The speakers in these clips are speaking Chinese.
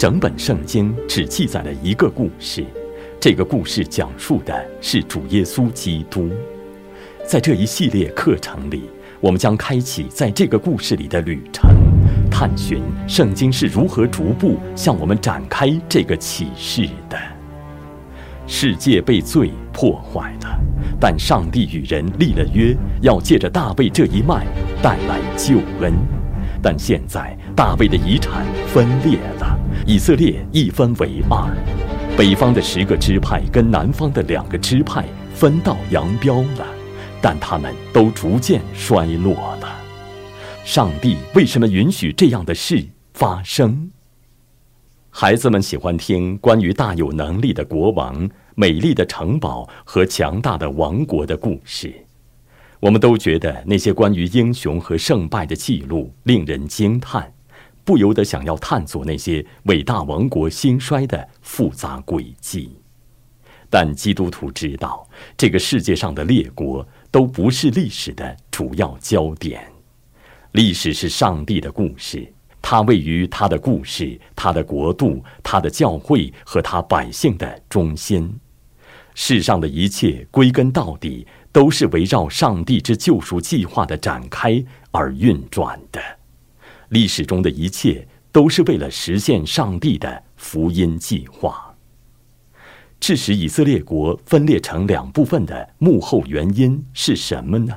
整本圣经只记载了一个故事，这个故事讲述的是主耶稣基督。在这一系列课程里，我们将开启在这个故事里的旅程，探寻圣经是如何逐步向我们展开这个启示的。世界被罪破坏了，但上帝与人立了约，要借着大卫这一脉带来救恩。但现在大卫的遗产分裂了。以色列一分为二，北方的十个支派跟南方的两个支派分道扬镳了，但他们都逐渐衰落了。上帝为什么允许这样的事发生？孩子们喜欢听关于大有能力的国王、美丽的城堡和强大的王国的故事。我们都觉得那些关于英雄和胜败的记录令人惊叹。不由得想要探索那些伟大王国兴衰的复杂轨迹，但基督徒知道，这个世界上的列国都不是历史的主要焦点。历史是上帝的故事，它位于他的故事、他的国度、他的教会和他百姓的中心。世上的一切，归根到底，都是围绕上帝之救赎计划的展开而运转的。历史中的一切都是为了实现上帝的福音计划。致使以色列国分裂成两部分的幕后原因是什么呢？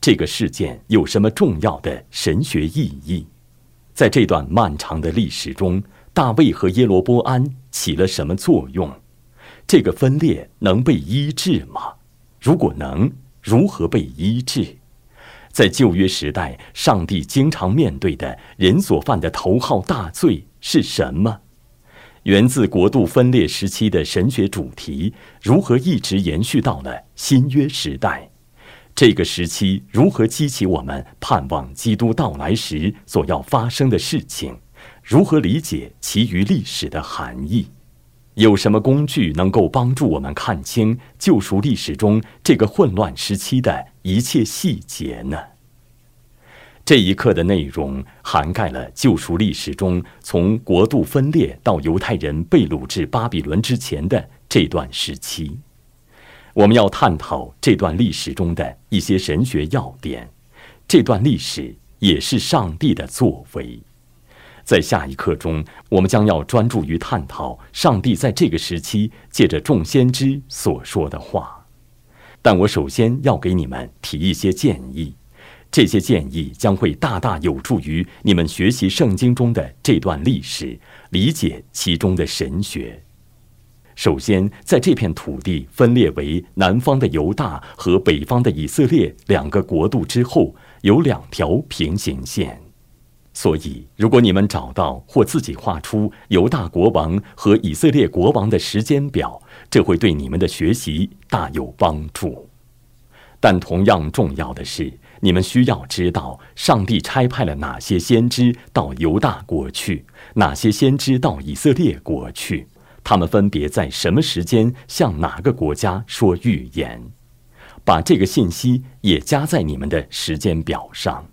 这个事件有什么重要的神学意义？在这段漫长的历史中，大卫和耶罗波安起了什么作用？这个分裂能被医治吗？如果能，如何被医治？在旧约时代，上帝经常面对的人所犯的头号大罪是什么？源自国度分裂时期的神学主题如何一直延续到了新约时代？这个时期如何激起我们盼望基督到来时所要发生的事情？如何理解其余历史的含义？有什么工具能够帮助我们看清救赎历史中这个混乱时期的一切细节呢？这一课的内容涵盖了救赎历史中从国度分裂到犹太人被掳至巴比伦之前的这段时期。我们要探讨这段历史中的一些神学要点。这段历史也是上帝的作为。在下一课中，我们将要专注于探讨上帝在这个时期借着众先知所说的话。但我首先要给你们提一些建议，这些建议将会大大有助于你们学习圣经中的这段历史，理解其中的神学。首先，在这片土地分裂为南方的犹大和北方的以色列两个国度之后，有两条平行线。所以，如果你们找到或自己画出犹大国王和以色列国王的时间表，这会对你们的学习大有帮助。但同样重要的是，你们需要知道上帝差派了哪些先知到犹大国去，哪些先知到以色列国去，他们分别在什么时间向哪个国家说预言。把这个信息也加在你们的时间表上。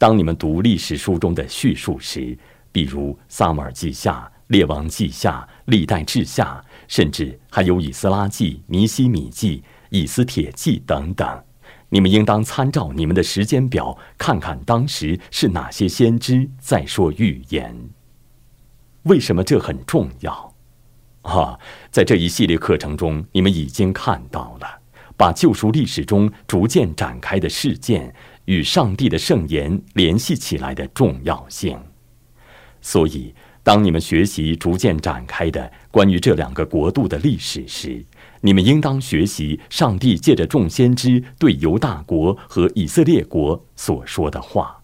当你们读历史书中的叙述时，比如《撒母耳记下》《列王记下》《历代志下》，甚至还有《以斯拉记》《尼西米记》《以斯帖记》等等，你们应当参照你们的时间表，看看当时是哪些先知在说预言。为什么这很重要？啊，在这一系列课程中，你们已经看到了，把救赎历史中逐渐展开的事件。与上帝的圣言联系起来的重要性，所以当你们学习逐渐展开的关于这两个国度的历史时，你们应当学习上帝借着众先知对犹大国和以色列国所说的话。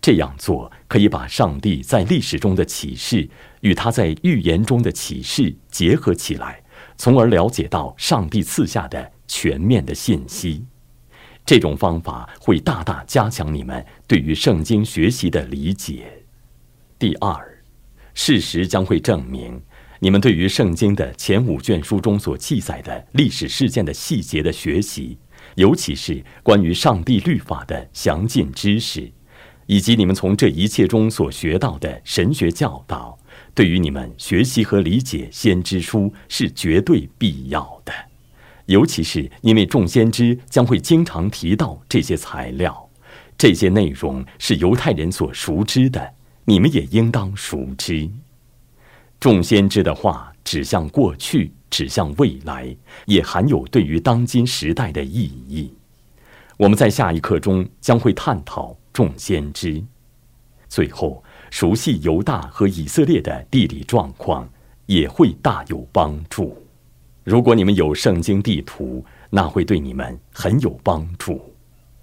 这样做可以把上帝在历史中的启示与他在预言中的启示结合起来，从而了解到上帝赐下的全面的信息。这种方法会大大加强你们对于圣经学习的理解。第二，事实将会证明，你们对于圣经的前五卷书中所记载的历史事件的细节的学习，尤其是关于上帝律法的详尽知识，以及你们从这一切中所学到的神学教导，对于你们学习和理解先知书是绝对必要的，尤其是因为众先知将会经常提到这些材料，这些内容是犹太人所熟知的，你们也应当熟知。众先知的话指向过去，指向未来，也含有对于当今时代的意义。我们在下一课中将会探讨众先知。最后。熟悉犹大和以色列的地理状况也会大有帮助。如果你们有圣经地图，那会对你们很有帮助。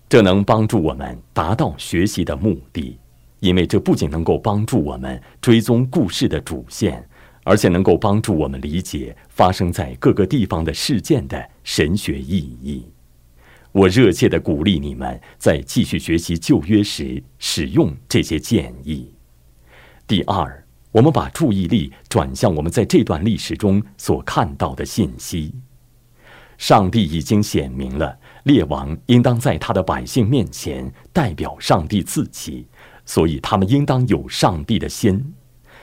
这能帮助我们达到学习的目的，因为这不仅能够帮助我们追踪故事的主线，而且能够帮助我们理解发生在各个地方的事件的神学意义。我热切地鼓励你们在继续学习旧约时使用这些建议。第二，我们把注意力转向我们在这段历史中所看到的信息。上帝已经显明了，列王应当在他的百姓面前代表上帝自己，所以他们应当有上帝的心。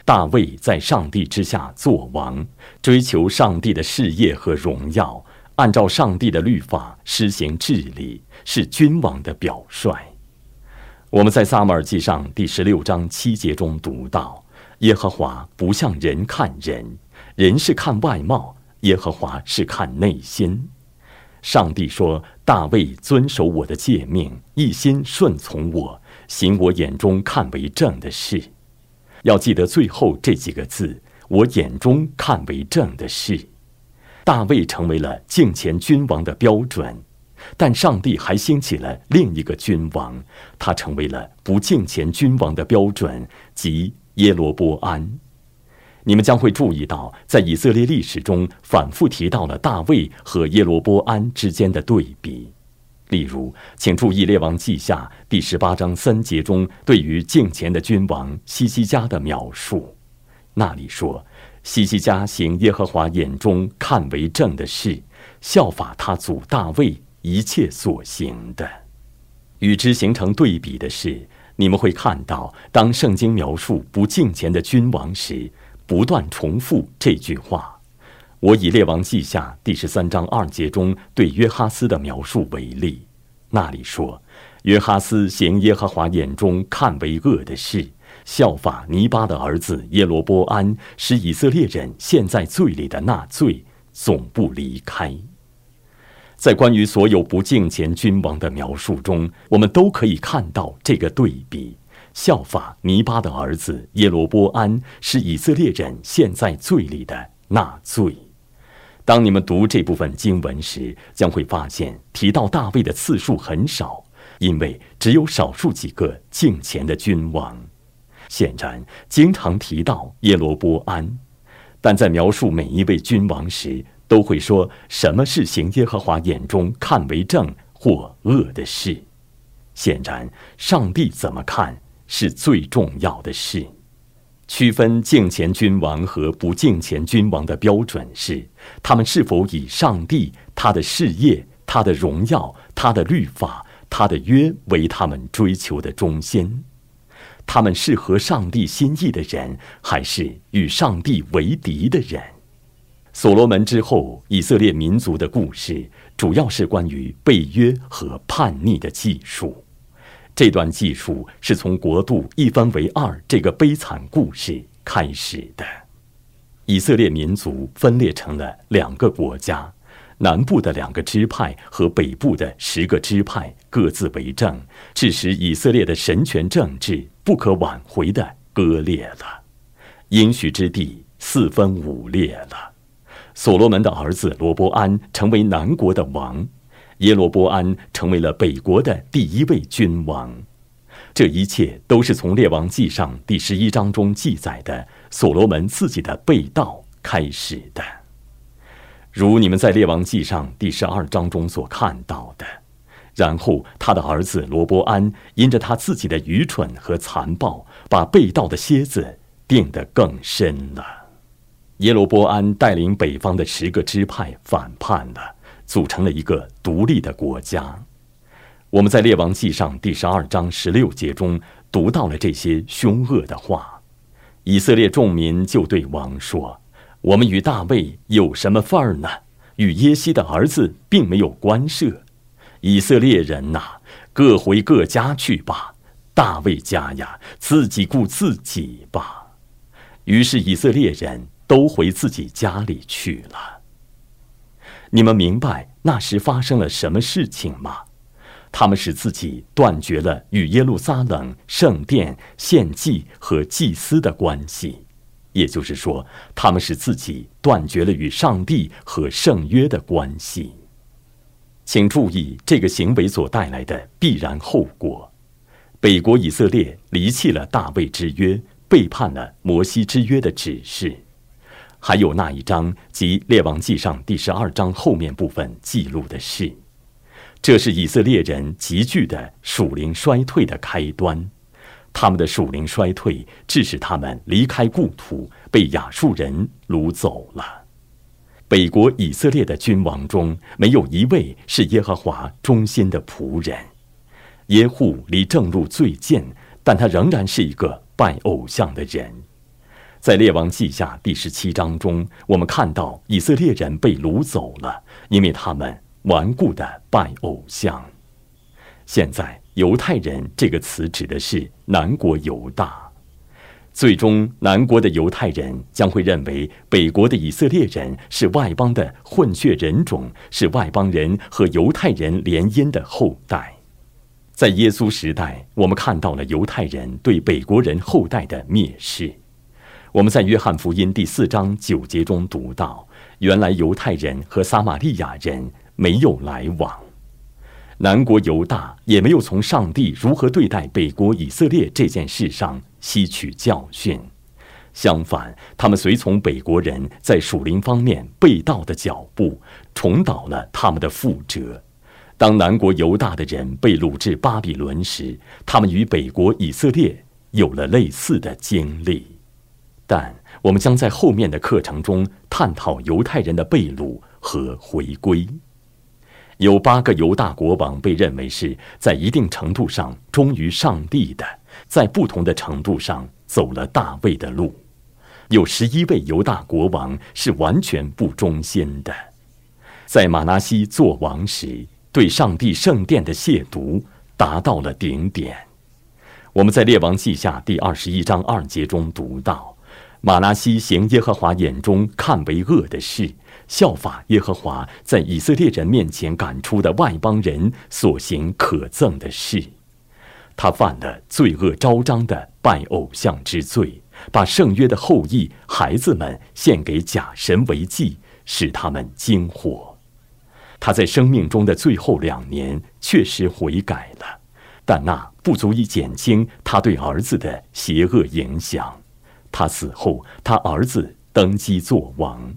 大卫在上帝之下做王，追求上帝的事业和荣耀，按照上帝的律法施行治理，是君王的表率。我们在撒母耳记上第十六章七节中读到：“耶和华不像人看人，人是看外貌，耶和华是看内心。”上帝说：“大卫遵守我的诫命，一心顺从我，行我眼中看为正的事。”要记得最后这几个字：“我眼中看为正的事。”大卫成为了敬虔君王的标准。但上帝还兴起了另一个君王，他成为了不敬虔君王的标准，即耶罗波安。你们将会注意到，在以色列历史中反复提到了大卫和耶罗波安之间的对比。例如，请注意《列王记下》第十八章三节中对于敬虔的君王西西家的描述，那里说：“西西家行耶和华眼中看为正的事，效法他祖大卫。”一切所行的，与之形成对比的是，你们会看到，当圣经描述不敬虔的君王时，不断重复这句话。我以列王记下第十三章二节中对约哈斯的描述为例，那里说：约哈斯行耶和华眼中看为恶的事，效法尼巴的儿子耶罗波安，使以色列人陷在罪里的那罪总不离开。在关于所有不敬虔君王的描述中，我们都可以看到这个对比：效法尼巴的儿子耶罗波安，是以色列人陷在罪里的那罪。当你们读这部分经文时，将会发现提到大卫的次数很少，因为只有少数几个敬虔的君王。显然，经常提到耶罗波安，但在描述每一位君王时，都会说什么是行耶和华眼中看为正或恶的事。显然，上帝怎么看是最重要的事。区分敬虔君王和不敬虔君王的标准是：他们是否以上帝、他的事业、他的荣耀、他的律法、他的约为他们追求的中心？他们是合上帝心意的人，还是与上帝为敌的人？所罗门之后，以色列民族的故事主要是关于背约和叛逆的技术。这段技术是从国度一分为二这个悲惨故事开始的。以色列民族分裂成了两个国家，南部的两个支派和北部的十个支派各自为政，致使以色列的神权政治不可挽回的割裂了，应许之地四分五裂了。所罗门的儿子罗波安成为南国的王，耶罗波安成为了北国的第一位君王。这一切都是从《列王记上第十一章中记载的所罗门自己的被盗开始的。如你们在《列王记上第十二章中所看到的，然后他的儿子罗波安因着他自己的愚蠢和残暴，把被盗的蝎子钉得更深了。耶罗波安带领北方的十个支派反叛了，组成了一个独立的国家。我们在《列王记上》第十二章十六节中读到了这些凶恶的话。以色列众民就对王说：“我们与大卫有什么份儿呢？与耶西的儿子并没有关涉。以色列人呐，各回各家去吧。大卫家呀，自己顾自己吧。”于是以色列人都回自己家里去了。你们明白那时发生了什么事情吗？他们使自己断绝了与耶路撒冷圣殿献祭和祭司的关系，也就是说，他们使自己断绝了与上帝和圣约的关系。请注意这个行为所带来的必然后果：北国以色列离弃了大卫之约，背叛了摩西之约的指示。还有那一章即列王记上第十二章后面部分记录的事。这是以色列人急剧的属灵衰退的开端，他们的属灵衰退致使他们离开故土，被亚述人掳走了。北国以色列的君王中没有一位是耶和华忠心的仆人。耶户离正路最近，但他仍然是一个拜偶像的人。在列王记下第十七章中，我们看到以色列人被掳走了，因为他们。顽固的拜偶像。现在“犹太人”这个词指的是南国犹大。最终，南国的犹太人将会认为北国的以色列人是外邦的混血人种，是外邦人和犹太人联姻的后代。在耶稣时代，我们看到了犹太人对北国人后代的蔑视。我们在约翰福音第四章九节中读到，原来犹太人和撒玛利亚人。没有来往，南国犹大也没有从上帝如何对待北国以色列这件事上吸取教训。相反，他们随从北国人在属灵方面被盗的脚步，重蹈了他们的覆辙。当南国犹大的人被掳至巴比伦时，他们与北国以色列有了类似的经历。但我们将在后面的课程中探讨犹太人的被掳和回归。有八个犹大国王被认为是在一定程度上忠于上帝的，在不同的程度上走了大卫的路；有十一位犹大国王是完全不忠心的，在马拿西做王时，对上帝圣殿的亵渎达到了顶点。我们在列王记下第二十一章二节中读到，马拉西行耶和华眼中看为恶的事。效法耶和华在以色列人面前赶出的外邦人所行可憎的事，他犯了罪恶昭彰的拜偶像之罪，把圣约的后裔孩子们献给假神为祭，使他们惊火。他在生命中的最后两年确实悔改了，但那不足以减轻他对儿子的邪恶影响。他死后，他儿子登基做王。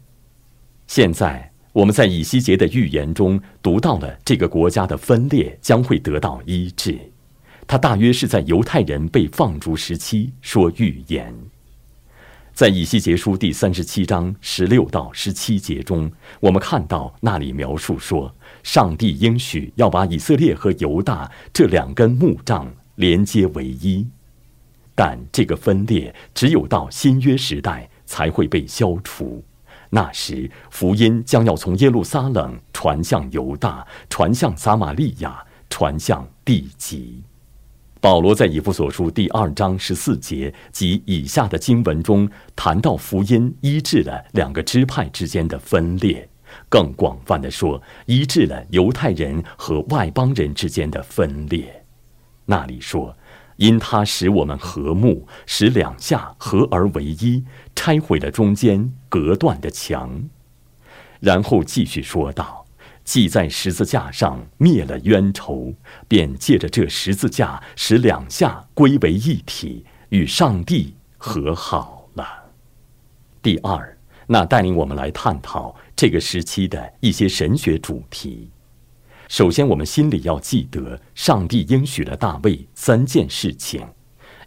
现在我们在以西结的预言中读到了这个国家的分裂将会得到医治，他大约是在犹太人被放逐时期说预言。在以西结书第三十七章十六到十七节中，我们看到那里描述说，上帝应许要把以色列和犹大这两根木杖连接为一，但这个分裂只有到新约时代才会被消除。那时，福音将要从耶路撒冷传向犹大，传向撒玛利亚，传向地极。保罗在以弗所书第二章十四节及以下的经文中谈到福音医治了两个支派之间的分裂，更广泛的说，医治了犹太人和外邦人之间的分裂。那里说。因他使我们和睦，使两下合而为一，拆毁了中间隔断的墙，然后继续说道：“既在十字架上灭了冤仇，便借着这十字架使两下归为一体，与上帝和好了。”第二，那带领我们来探讨这个时期的一些神学主题。首先，我们心里要记得，上帝应许了大卫三件事情：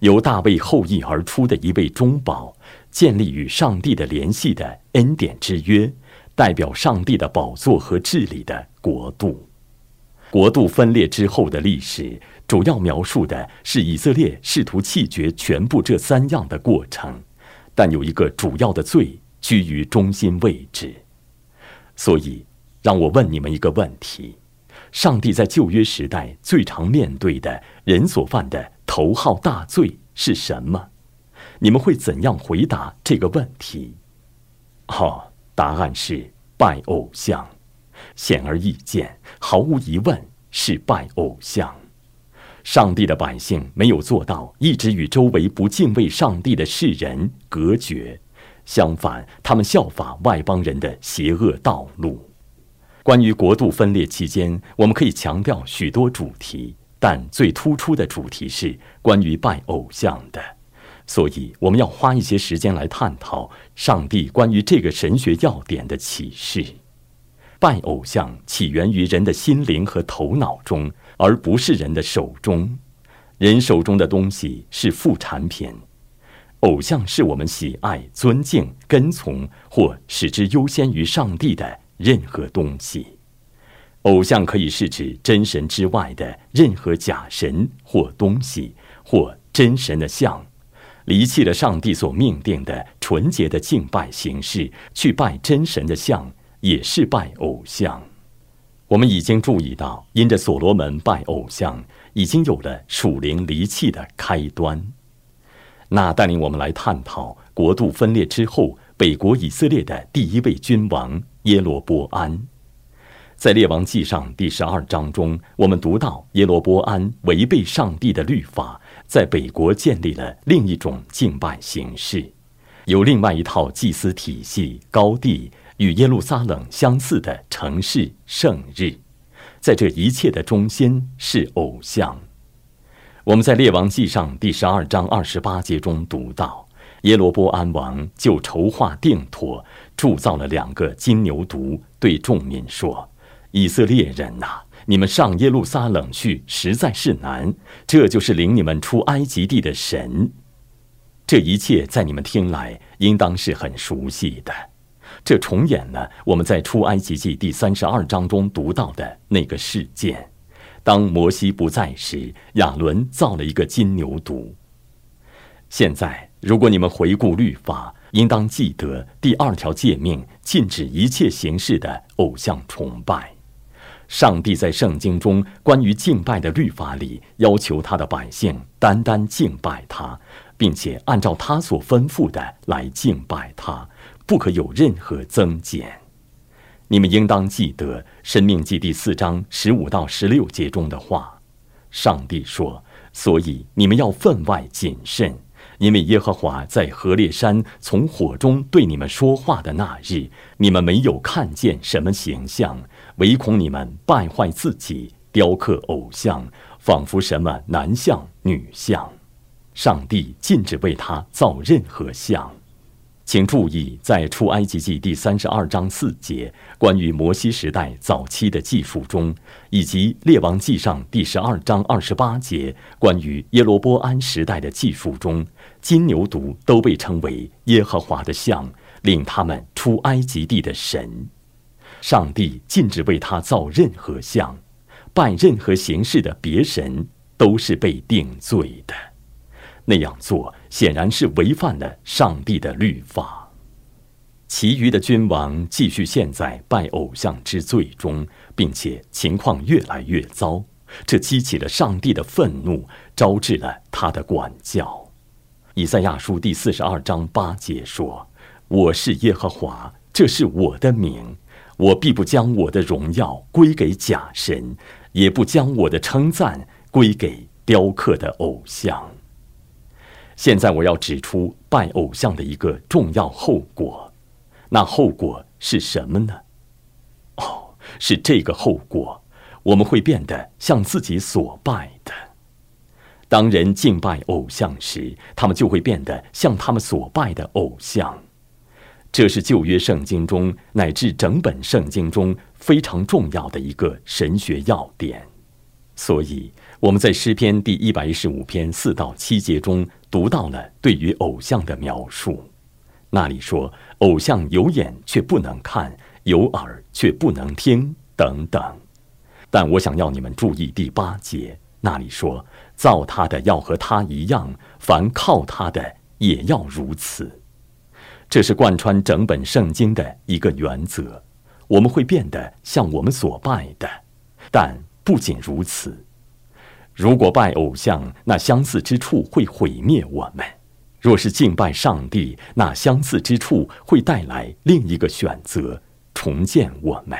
由大卫后裔而出的一位中保，建立与上帝的联系的恩典之约，代表上帝的宝座和治理的国度。国度分裂之后的历史，主要描述的是以色列试图弃绝全部这三样的过程，但有一个主要的罪居于中心位置。所以，让我问你们一个问题：上帝在旧约时代最常面对的人所犯的头号大罪是什么？你们会怎样回答这个问题？哦，答案是拜偶像。显而易见，毫无疑问是拜偶像。上帝的百姓没有做到一直与周围不敬畏上帝的世人隔绝，相反，他们效法外邦人的邪恶道路。关于国度分裂期间，我们可以强调许多主题，但最突出的主题是关于拜偶像的。所以，我们要花一些时间来探讨上帝关于这个神学要点的启示。拜偶像起源于人的心灵和头脑中，而不是人的手中。人手中的东西是副产品，偶像是我们喜爱、尊敬、跟从或使之优先于上帝的任何东西。偶像可以是指真神之外的任何假神或东西，或真神的像。离弃了上帝所命定的纯洁的敬拜形式，去拜真神的像。也是拜偶像。我们已经注意到，因着所罗门拜偶像，已经有了属灵离弃的开端。那带领我们来探讨国度分裂之后，北国以色列的第一位君王耶罗波安。在列王记上第十二章中，我们读到耶罗波安违背上帝的律法，在北国建立了另一种敬拜形式，有另外一套祭司体系，高地。与耶路撒冷相似的城市圣日，在这一切的中心是偶像。我们在列王记上第十二章二十八节中读到，耶罗波安王就筹划定妥，铸造了两个金牛犊，对众民说：“以色列人呐，你们上耶路撒冷去实在是难，这就是领你们出埃及地的神。这一切在你们听来，应当是很熟悉的。”这重演了我们在出埃及记第三十二章中读到的那个事件：当摩西不在时，亚伦造了一个金牛犊。现在，如果你们回顾律法，应当记得第二条诫命禁止一切形式的偶像崇拜。上帝在圣经中关于敬拜的律法里，要求他的百姓单单敬拜他，并且按照他所吩咐的来敬拜他。不可有任何增减。你们应当记得《生命记》第四章十五到十六节中的话。上帝说：“所以你们要分外谨慎，因为耶和华在何烈山从火中对你们说话的那日，你们没有看见什么形象，唯恐你们败坏自己，雕刻偶像，仿佛什么男像、女像。上帝禁止为他造任何像。”请注意，在出埃及记第三十二章四节关于摩西时代早期的记述中，以及列王记上第十二章二十八节关于耶罗波安时代的记述中，金牛犊都被称为耶和华的像，令他们出埃及地的神。上帝禁止为他造任何像，拜任何形式的别神都是被定罪的。那样做显然是违反了上帝的律法。其余的君王继续陷在拜偶像之罪中，并且情况越来越糟，这激起了上帝的愤怒，招致了他的管教。以赛亚书第四十二章八节说：“我是耶和华，这是我的名，我必不将我的荣耀归给假神，也不将我的称赞归给雕刻的偶像。”现在我要指出拜偶像的一个重要后果，那后果是什么呢？哦，是这个后果，我们会变得像自己所拜的。当人敬拜偶像时，他们就会变得像他们所拜的偶像。这是旧约圣经中乃至整本圣经中非常重要的一个神学要点。所以我们在诗篇第一百一十五篇四到七节中。读到了对于偶像的描述，那里说偶像有眼却不能看，有耳却不能听等等。但我想要你们注意第八节，那里说造他的要和他一样，凡靠他的也要如此。这是贯穿整本圣经的一个原则。我们会变得像我们所拜的，但不仅如此。如果拜偶像，那相似之处会毁灭我们；若是敬拜上帝，那相似之处会带来另一个选择，重建我们。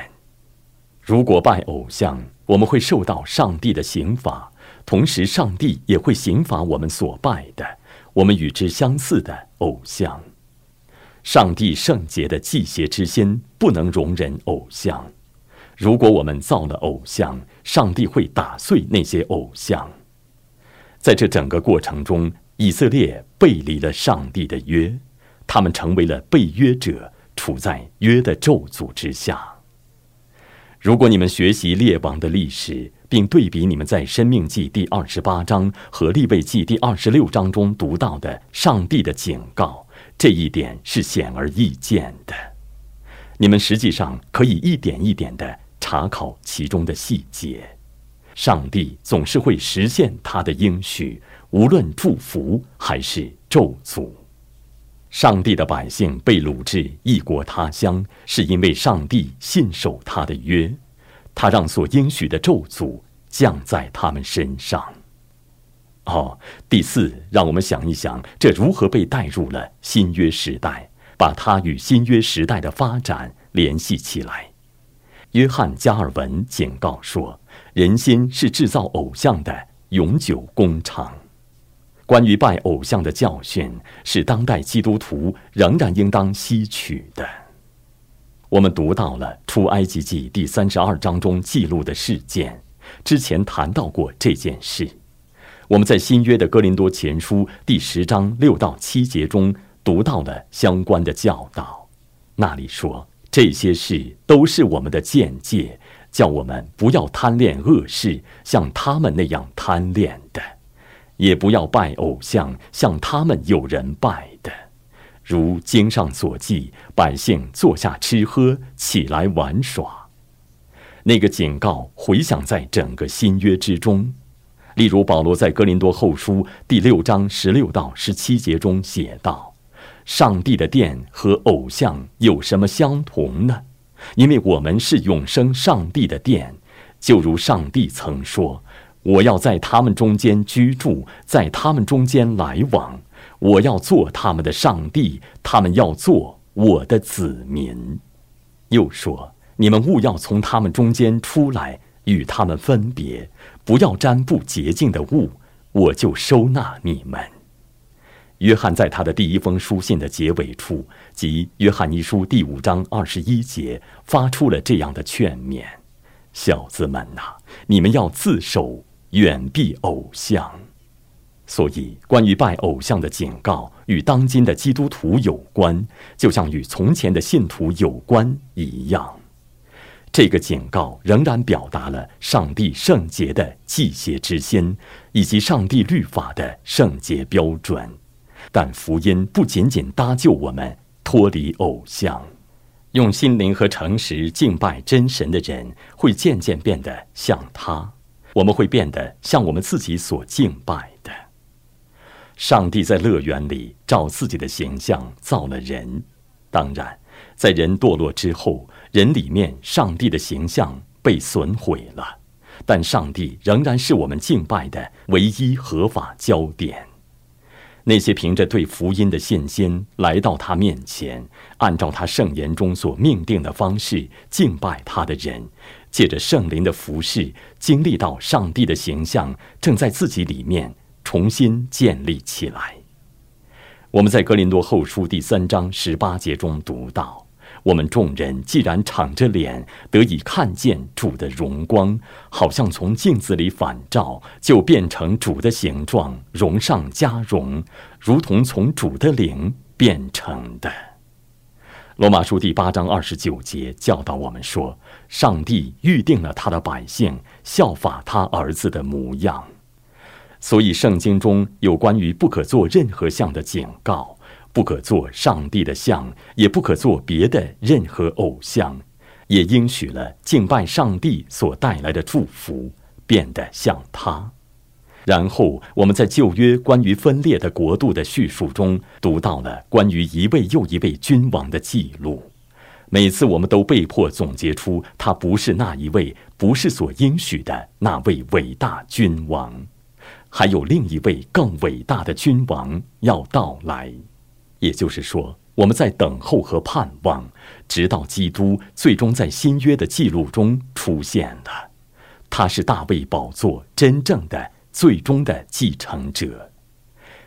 如果拜偶像，我们会受到上帝的刑罚，同时上帝也会刑罚我们所拜的、我们与之相似的偶像。上帝圣洁的祭邪之心不能容忍偶像。如果我们造了偶像，上帝会打碎那些偶像。在这整个过程中，以色列背离了上帝的约，他们成为了被约者，处在约的咒诅之下。如果你们学习列王的历史，并对比你们在《生命记》第二十八章和《立位记》第二十六章中读到的上帝的警告，这一点是显而易见的。你们实际上可以一点一点的查考其中的细节。上帝总是会实现他的应许，无论祝福还是咒诅。上帝的百姓被掳至异国他乡，是因为上帝信守他的约，他让所应许的咒诅降在他们身上。哦，第四，让我们想一想，这如何被带入了新约时代，把它与新约时代的发展联系起来。约翰加尔文警告说：“人心是制造偶像的永久工厂。”关于拜偶像的教训，是当代基督徒仍然应当吸取的。我们读到了出埃及记第三十二章中记录的事件，之前谈到过这件事。我们在新约的哥林多前书第十章六到七节中读到了相关的教导，那里说这些事都是我们的见解，叫我们不要贪恋恶事，像他们那样贪恋的。也不要拜偶像，像他们有人拜的，如经上所记，百姓坐下吃喝，起来玩耍。那个警告回响在整个新约之中。例如保罗在哥林多后书第六章十六到十七节中写道：“上帝的殿和偶像有什么相同呢？因为我们是永生上帝的殿，就如上帝曾说。”我要在他们中间居住，在他们中间来往。我要做他们的上帝，他们要做我的子民。又说：你们勿要从他们中间出来，与他们分别，不要沾不洁净的物，我就收纳你们。约翰在他的第一封书信的结尾处，即《约翰一书》第五章二十一节，发出了这样的劝勉：小子们呐，你们要自守。远避偶像，所以关于拜偶像的警告与当今的基督徒有关，就像与从前的信徒有关一样。这个警告仍然表达了上帝圣洁的祭邪之心，以及上帝律法的圣洁标准。但福音不仅仅搭救我们脱离偶像，用心灵和诚实敬拜真神的人，会渐渐变得像他。我们会变得像我们自己所敬拜的上帝，在乐园里照自己的形象造了人。当然，在人堕落之后，人里面上帝的形象被损毁了，但上帝仍然是我们敬拜的唯一合法焦点。那些凭着对福音的信心来到他面前，按照他圣言中所命定的方式敬拜他的人。借着圣灵的服饰，经历到上帝的形象正在自己里面重新建立起来。我们在格林多后书第三章十八节中读到：“我们众人既然敞着脸得以看见主的荣光，好像从镜子里反照，就变成主的形状，荣上加荣，如同从主的灵变成的。”罗马书第八章二十九节教导我们说：“上帝预定了他的百姓效法他儿子的模样。”所以，圣经中有关于不可做任何像的警告，不可做上帝的像，也不可做别的任何偶像，也应许了敬拜上帝所带来的祝福，变得像他。然后我们在旧约关于分裂的国度的叙述中，读到了关于一位又一位君王的记录。每次我们都被迫总结出，他不是那一位，不是所应许的那位伟大君王，还有另一位更伟大的君王要到来。也就是说，我们在等候和盼望，直到基督最终在新约的记录中出现了。他是大卫宝座真正的。最终的继承者，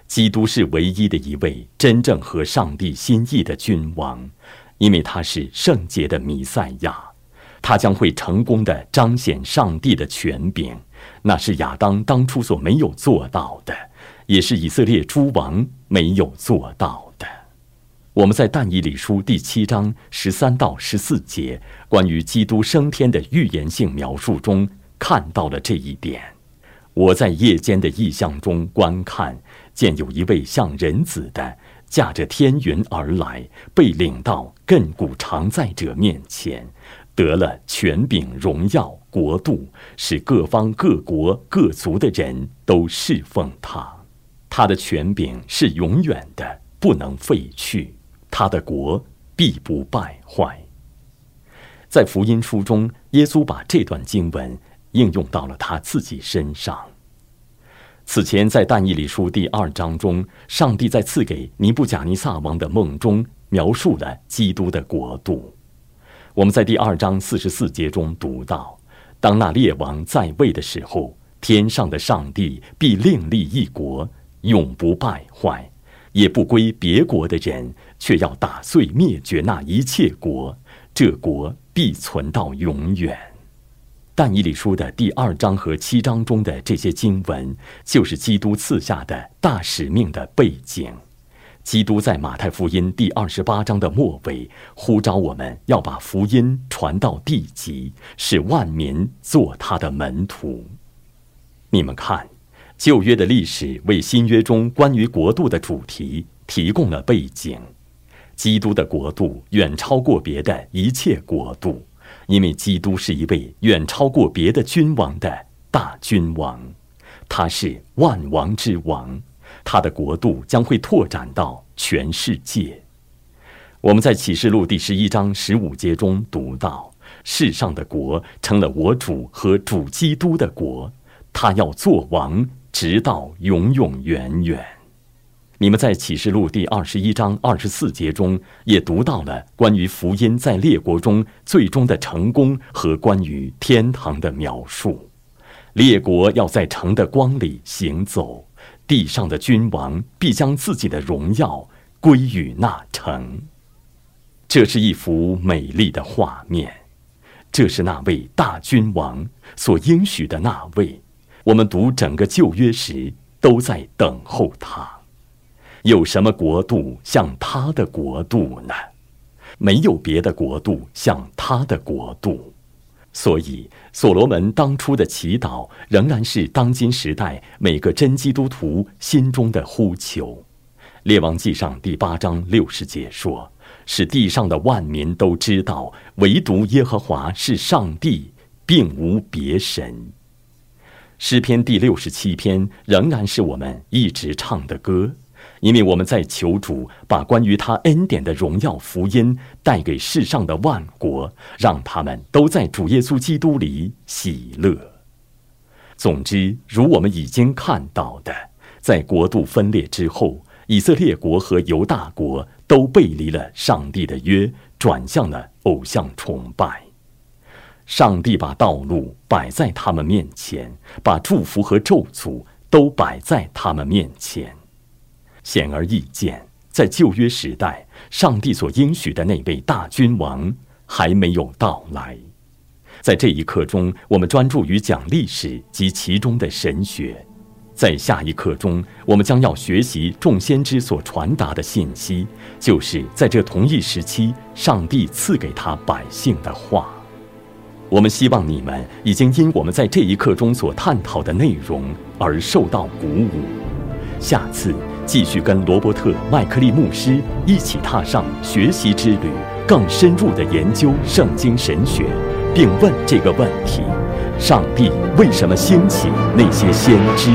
基督是唯一的一位真正合上帝心意的君王，因为他是圣洁的弥赛亚，他将会成功的彰显上帝的权柄，那是亚当当初所没有做到的，也是以色列诸王没有做到。我们在但以理书第七章十三到十四节关于基督升天的预言性描述中看到了这一点。我在夜间的异象中观看，见有一位像人子的驾着天云而来，被领到亘古常在者面前，得了权柄、荣耀、国度，使各方各国各族的人都侍奉他。他的权柄是永远的，不能废去；他的国必不败坏。在福音书中，耶稣把这段经文。应用到了他自己身上。此前，在但以理书第二章中，上帝在赐给尼布甲尼撒王的梦中描述了基督的国度。我们在第二章四十四节中读到：当那列王在位的时候，天上的上帝必另立一国，永不败坏，也不归别国的人，却要打碎灭绝那一切国，这国必存到永远。但以理书的第二章和七章中的这些经文，就是基督赐下的大使命的背景。基督在马太福音第二十八章的末尾，呼召我们要把福音传到地极，使万民做他的门徒。你们看，旧约的历史为新约中关于国度的主题提供了背景。基督的国度远超过别的一切国度。因为基督是一位远超过别的君王的大君王，他是万王之王，他的国度将会拓展到全世界。我们在启示录第十一章十五节中读到，世上的国成了我主和主基督的国，他要做王，直到永永远远。你们在启示录第二十一章二十四节中也读到了关于福音在列国中最终的成功和关于天堂的描述。列国要在城的光里行走，地上的君王必将自己的荣耀归于那城。这是一幅美丽的画面，这是那位大君王所应许的那位。我们读整个旧约时都在等候他。有什么国度像他的国度呢？没有别的国度像他的国度，所以所罗门当初的祈祷仍然是当今时代每个真基督徒心中的呼求。列王记上第八章六十节说：“使地上的万民都知道，唯独耶和华是上帝，并无别神。”诗篇第六十七篇仍然是我们一直唱的歌。因为我们在求主把关于他恩典的荣耀福音带给世上的万国，让他们都在主耶稣基督里喜乐。总之，如我们已经看到的，在国度分裂之后，以色列国和犹大国都背离了上帝的约，转向了偶像崇拜。上帝把道路摆在他们面前，把祝福和咒诅都摆在他们面前。显而易见，在旧约时代，上帝所应许的那位大君王还没有到来。在这一刻中，我们专注于讲历史及其中的神学；在下一刻中，我们将要学习众先知所传达的信息，就是在这同一时期，上帝赐给他百姓的话。我们希望你们已经因我们在这一刻中所探讨的内容而受到鼓舞。下次。继续跟罗伯特·麦克利牧师一起踏上学习之旅，更深入的研究圣经神学，并问这个问题：上帝为什么兴起那些先知？